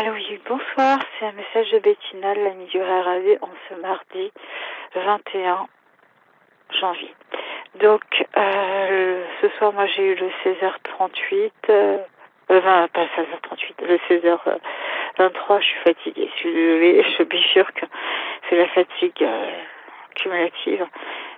Allô, oui, bonsoir. C'est un message de Bettina, l'ami du RAD, en ce mardi 21 janvier. Donc, euh, ce soir, moi, j'ai eu le 16h38, euh, euh, pas 16h38, le 16h23, je suis fatiguée. Je suis désolée, je bifurque. C'est la fatigue euh, cumulative.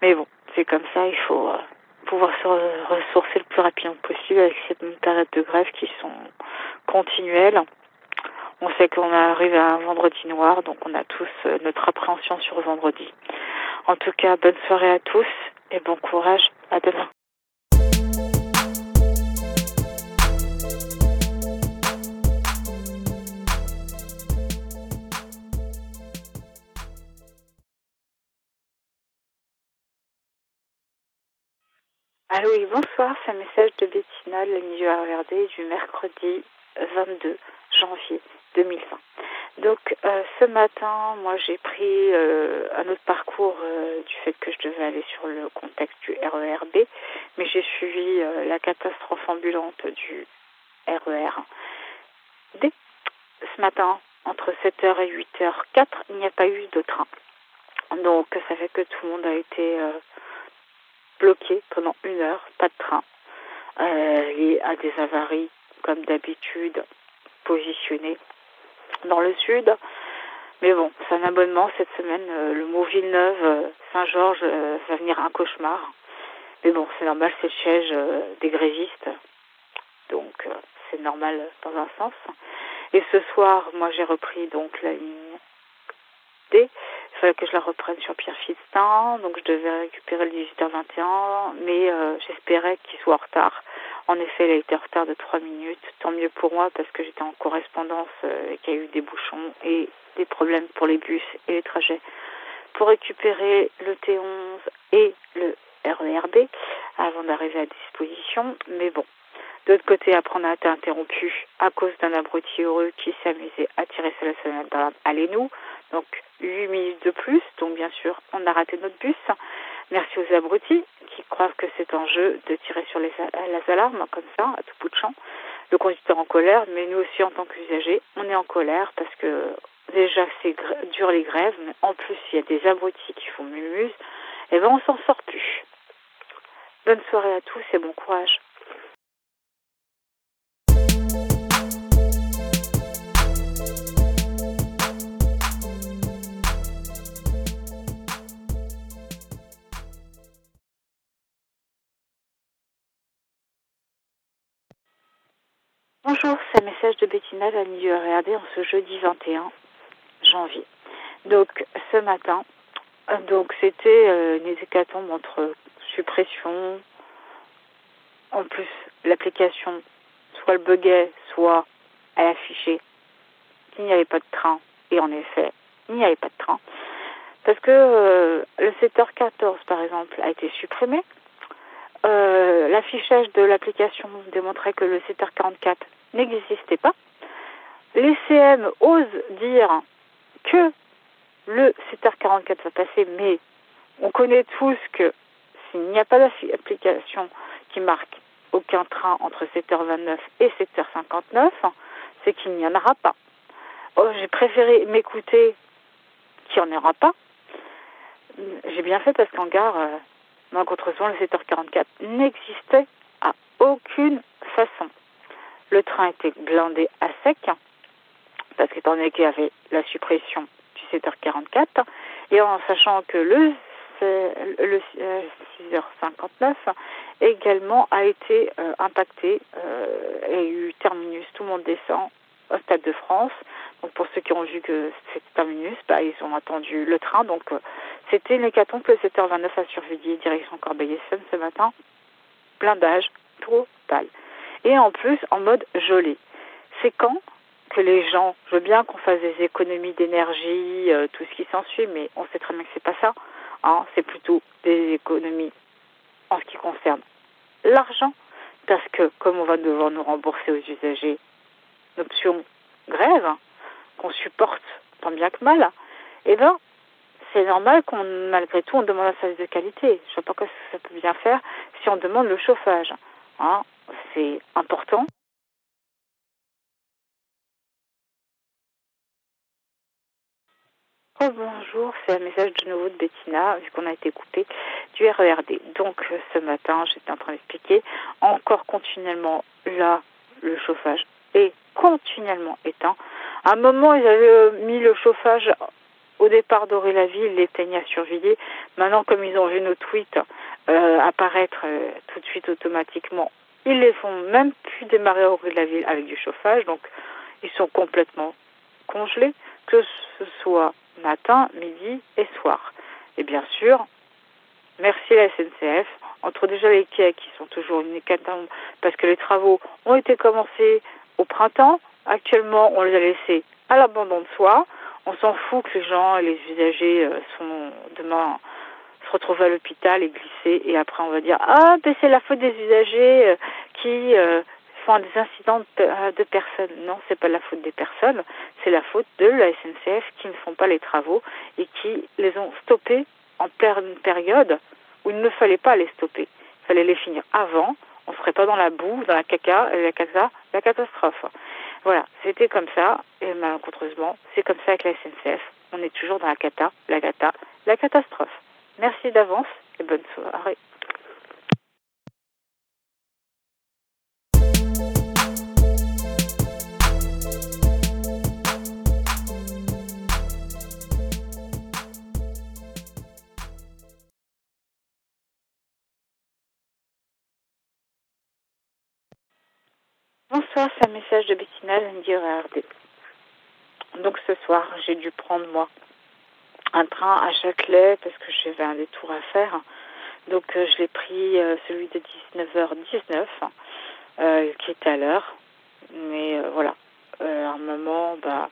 Mais bon, c'est comme ça, il faut euh, pouvoir se ressourcer le plus rapidement possible avec cette période de grève qui sont continuelles. On sait qu'on arrive à un vendredi noir, donc on a tous euh, notre appréhension sur vendredi. En tout cas, bonne soirée à tous et bon courage. À demain. Bonsoir. C'est message de Bettina, l'ami du RRD, du mercredi 22 janvier 2020. Donc euh, ce matin, moi j'ai pris euh, un autre parcours euh, du fait que je devais aller sur le contexte du RERB, mais j'ai suivi la catastrophe ambulante du RER. Dès ce matin, entre 7h et 8h04, il n'y a pas eu de train. Donc ça fait que tout le monde a été bloqué pendant une heure, pas de train, lié à des avaries comme d'habitude positionnées dans le sud. Mais bon, c'est un abonnement cette semaine. Euh, le mot Villeneuve, euh, Saint-Georges, euh, va venir un cauchemar. Mais bon, c'est normal, c'est le siège des grévistes. Donc, c'est normal dans un sens. Et ce soir, moi, j'ai repris donc la ligne D. Il fallait que je la reprenne sur Pierre Fistin. Donc, je devais récupérer le 18h21. Mais j'espérais qu'il soit en retard. En effet, il a été en retard de 3 minutes. Tant mieux pour moi parce que j'étais en correspondance euh, et qu'il y a eu des bouchons et des problèmes pour les bus et les trajets. Pour récupérer le T11 et le RERB avant d'arriver à disposition. Mais bon, de l'autre côté, après, on a été interrompu à cause d'un abruti heureux qui amusé à tirer sur la sonnette d'alarme. Allez-nous? Donc, 8 minutes de plus. Donc, bien sûr, on a raté notre bus. Merci aux abrutis qui croient que c'est en jeu de tirer sur les, alarmes comme ça, à tout bout de champ. Le conducteur en colère, mais nous aussi en tant qu'usagers, on est en colère parce que déjà c'est dur les grèves, mais en plus il y a des abrutis qui font mumuse, et ben on s'en sort plus. Bonne soirée à tous et bon courage. Bonjour, c'est un message de Bettina, du RRD, en ce jeudi 21 janvier. Donc, ce matin, euh, donc c'était euh, une hécatombe entre suppression, en plus l'application, soit le buguait, soit elle affichait qu'il n'y avait pas de train. Et en effet, il n'y avait pas de train. Parce que euh, le 7h14, par exemple, a été supprimé. Euh, l'affichage de l'application démontrait que le 7h44 n'existait pas. Les CM osent dire que le 7h44 va passer, mais on connaît tous que s'il n'y a pas d'application qui marque aucun train entre 7h29 et 7h59, c'est qu'il n'y en aura pas. J'ai préféré m'écouter qu'il n'y en aura pas. J'ai bien fait parce qu'en gare, euh, donc autrement, le 7h44 n'existait à aucune façon. Le train était blindé à sec, parce qu'étant donné qu'il y avait la suppression du 7h44, et en sachant que le, le 6h59 également a été euh, impacté, euh, et eu terminus, tout le monde descend au Stade de France. Donc pour ceux qui ont vu que c'était terminus, bah, ils ont attendu le train. Donc euh, c'était une hécatombe que 7h29 a surveillé direction Corbeil-Essonne ce matin. Blindage total. Et en plus en mode gelé. C'est quand que les gens, je veux bien qu'on fasse des économies d'énergie, euh, tout ce qui s'ensuit, mais on sait très bien que c'est pas ça. Hein, c'est plutôt des économies en ce qui concerne l'argent, parce que comme on va devoir nous rembourser aux usagers l'option grève, qu'on supporte tant bien que mal, eh ben, c'est normal qu'on, malgré tout, on demande un service de qualité. Je ne vois pas que ça peut bien faire si on demande le chauffage. Hein, c'est important. Oh bonjour, c'est un message de nouveau de Bettina, vu qu'on a été coupé du RERD. Donc ce matin, j'étais en train d'expliquer, encore continuellement là, le chauffage est continuellement éteint. À un moment, ils avaient mis le chauffage au départ d'Aurélie, ils l'éteignaient à Survilliers. Maintenant, comme ils ont vu nos tweets euh, apparaître euh, tout de suite automatiquement, ils les font même plus démarrer à Aurélie avec du chauffage. Donc, ils sont complètement congelés, que ce soit matin, midi et soir. Et bien sûr, merci à la SNCF, entre déjà les quais qui sont toujours une hécatombe parce que les travaux ont été commencés au printemps, actuellement on les a laissés à l'abandon de soi. On s'en fout que les gens et les usagers euh, sont demain se retrouvent à l'hôpital et glissés et après on va dire ah ben c'est la faute des usagers euh, qui euh, font des incidents de, de personnes. Non, c'est pas la faute des personnes, c'est la faute de la SNCF qui ne font pas les travaux et qui les ont stoppés en pleine période où il ne fallait pas les stopper. Il fallait les finir avant. On ne serait pas dans la boue, dans la caca, la caca, la catastrophe. Voilà, c'était comme ça, et malencontreusement, c'est comme ça avec la SNCF. On est toujours dans la cata, la cata, la catastrophe. Merci d'avance et bonne soirée. Bonsoir, c'est un message de Bettina, lundi RRD. Donc ce soir, j'ai dû prendre moi un train à Châtelet parce que j'avais un détour à faire. Donc euh, je l'ai pris euh, celui de 19h19 euh, qui était à l'heure. Mais voilà, à un moment, bah,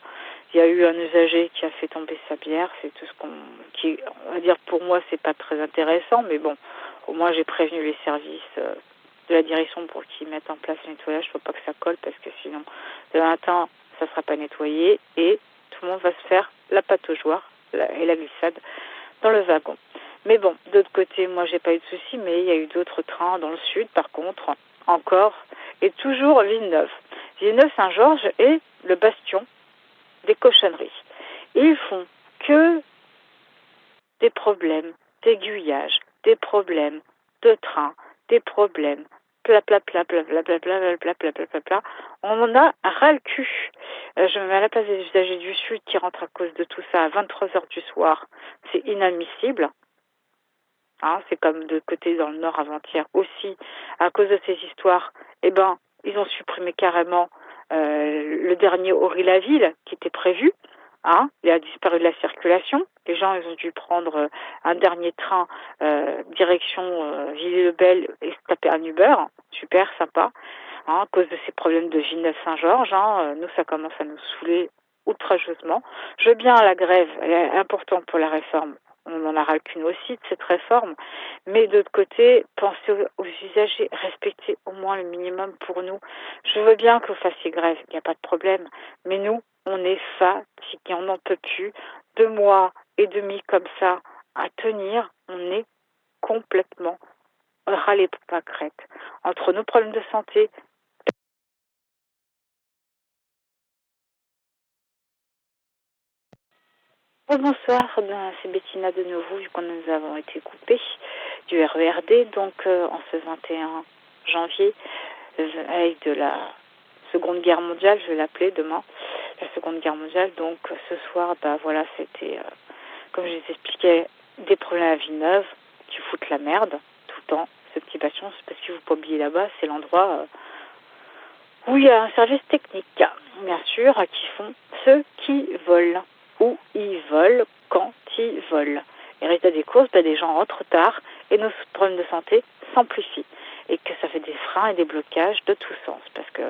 il y a eu un usager qui a fait tomber sa bière. C'est tout ce qu'on, qui, on va dire pour moi, c'est pas très intéressant, mais bon, au moins j'ai prévenu les services de la direction pour qu'ils mettent en place le nettoyage. Faut pas que ça colle parce que sinon, de matin, ça sera pas nettoyé et tout le monde va se faire la pataugeoire et la glissade dans le wagon. Mais bon, d'autre côté, moi, j'ai pas eu de soucis, mais il y a eu d'autres trains dans le sud, par contre, encore, et toujours Villeneuve. Villeneuve-Saint-Georges est le bastion des cochonneries. Ils font que des problèmes d'aiguillage, des problèmes de train, des problèmes, pla pla. On en a ras le cul. Euh, je me mets à la place des usagers du Sud qui rentrent à cause de tout ça à 23 heures du soir. C'est inadmissible. Hein, c'est comme de côté dans le Nord avant-hier aussi. À cause de ces histoires, eh ben, ils ont supprimé carrément euh, le dernier Aury-la-Ville qui était prévu. Hein, il a disparu de la circulation. Les gens, ils ont dû prendre un dernier train euh, direction euh, Ville-le-Bel et se taper un Uber. Super, sympa. Hein, à cause de ces problèmes de Villeneuve-Saint-Georges, hein, nous, ça commence à nous saouler outrageusement. Je veux bien la grève, elle est importante pour la réforme. On en a ras le cul aussi de cette réforme. Mais d'autre côté, pensez aux, usagers, respectez au moins le minimum pour nous. Je veux bien que vous fassiez grève, il n'y a pas de problème. Mais nous, on est fatigués, on n'en peut plus. Deux mois et demi comme ça à tenir, on est complètement râlé pâquerette. Entre nos problèmes de santé, bonsoir, ben, c'est Bettina de nouveau, vu que nous avons été coupés du RERD, donc euh, en ce 21 janvier, avec de la Seconde Guerre mondiale, je vais l'appeler demain, la Seconde Guerre mondiale. Donc ce soir, bah voilà, c'était, euh, comme je les expliquais, des problèmes à Villeneuve qui foutent la merde tout le temps. Ce petit bastion, parce qu'il ne faut pas oublier là-bas, c'est l'endroit euh, où il y a un service technique, bien sûr, qui font ceux qui volent, où ils volent, quand ils volent. Et résultat des courses, bah, des gens rentrent tard et nos problèmes de santé s'amplifient. Et que ça fait des freins et des blocages de tous sens. Parce que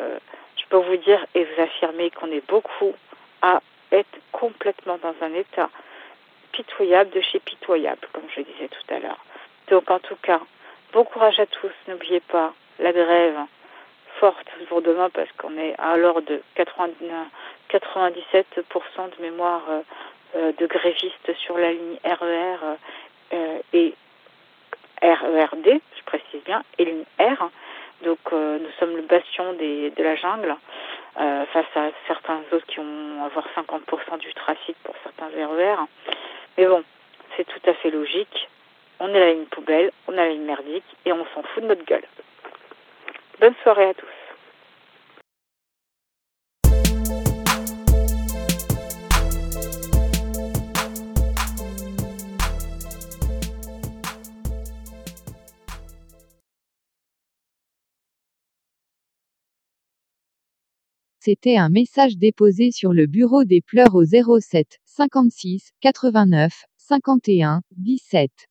peux vous dire et vous affirmer qu'on est beaucoup à être complètement dans un état pitoyable de chez pitoyable, comme je disais tout à l'heure. Donc en tout cas, bon courage à tous. N'oubliez pas la grève forte pour demain parce qu'on est à l'heure de 99, 97% de mémoire euh, de grévistes sur la ligne RER euh, et RERD, je précise bien, et ligne R. Donc euh, nous sommes le bastion de la jungle euh, face à certains d'autres qui vont avoir 50% du trafic pour certains RER. Mais bon, c'est tout à fait logique. On est la ligne poubelle, on a la ligne merdique et on s'en fout de notre gueule. Bonne soirée à tous. C'était un message déposé sur le bureau des pleurs au 07 56 89 51 17.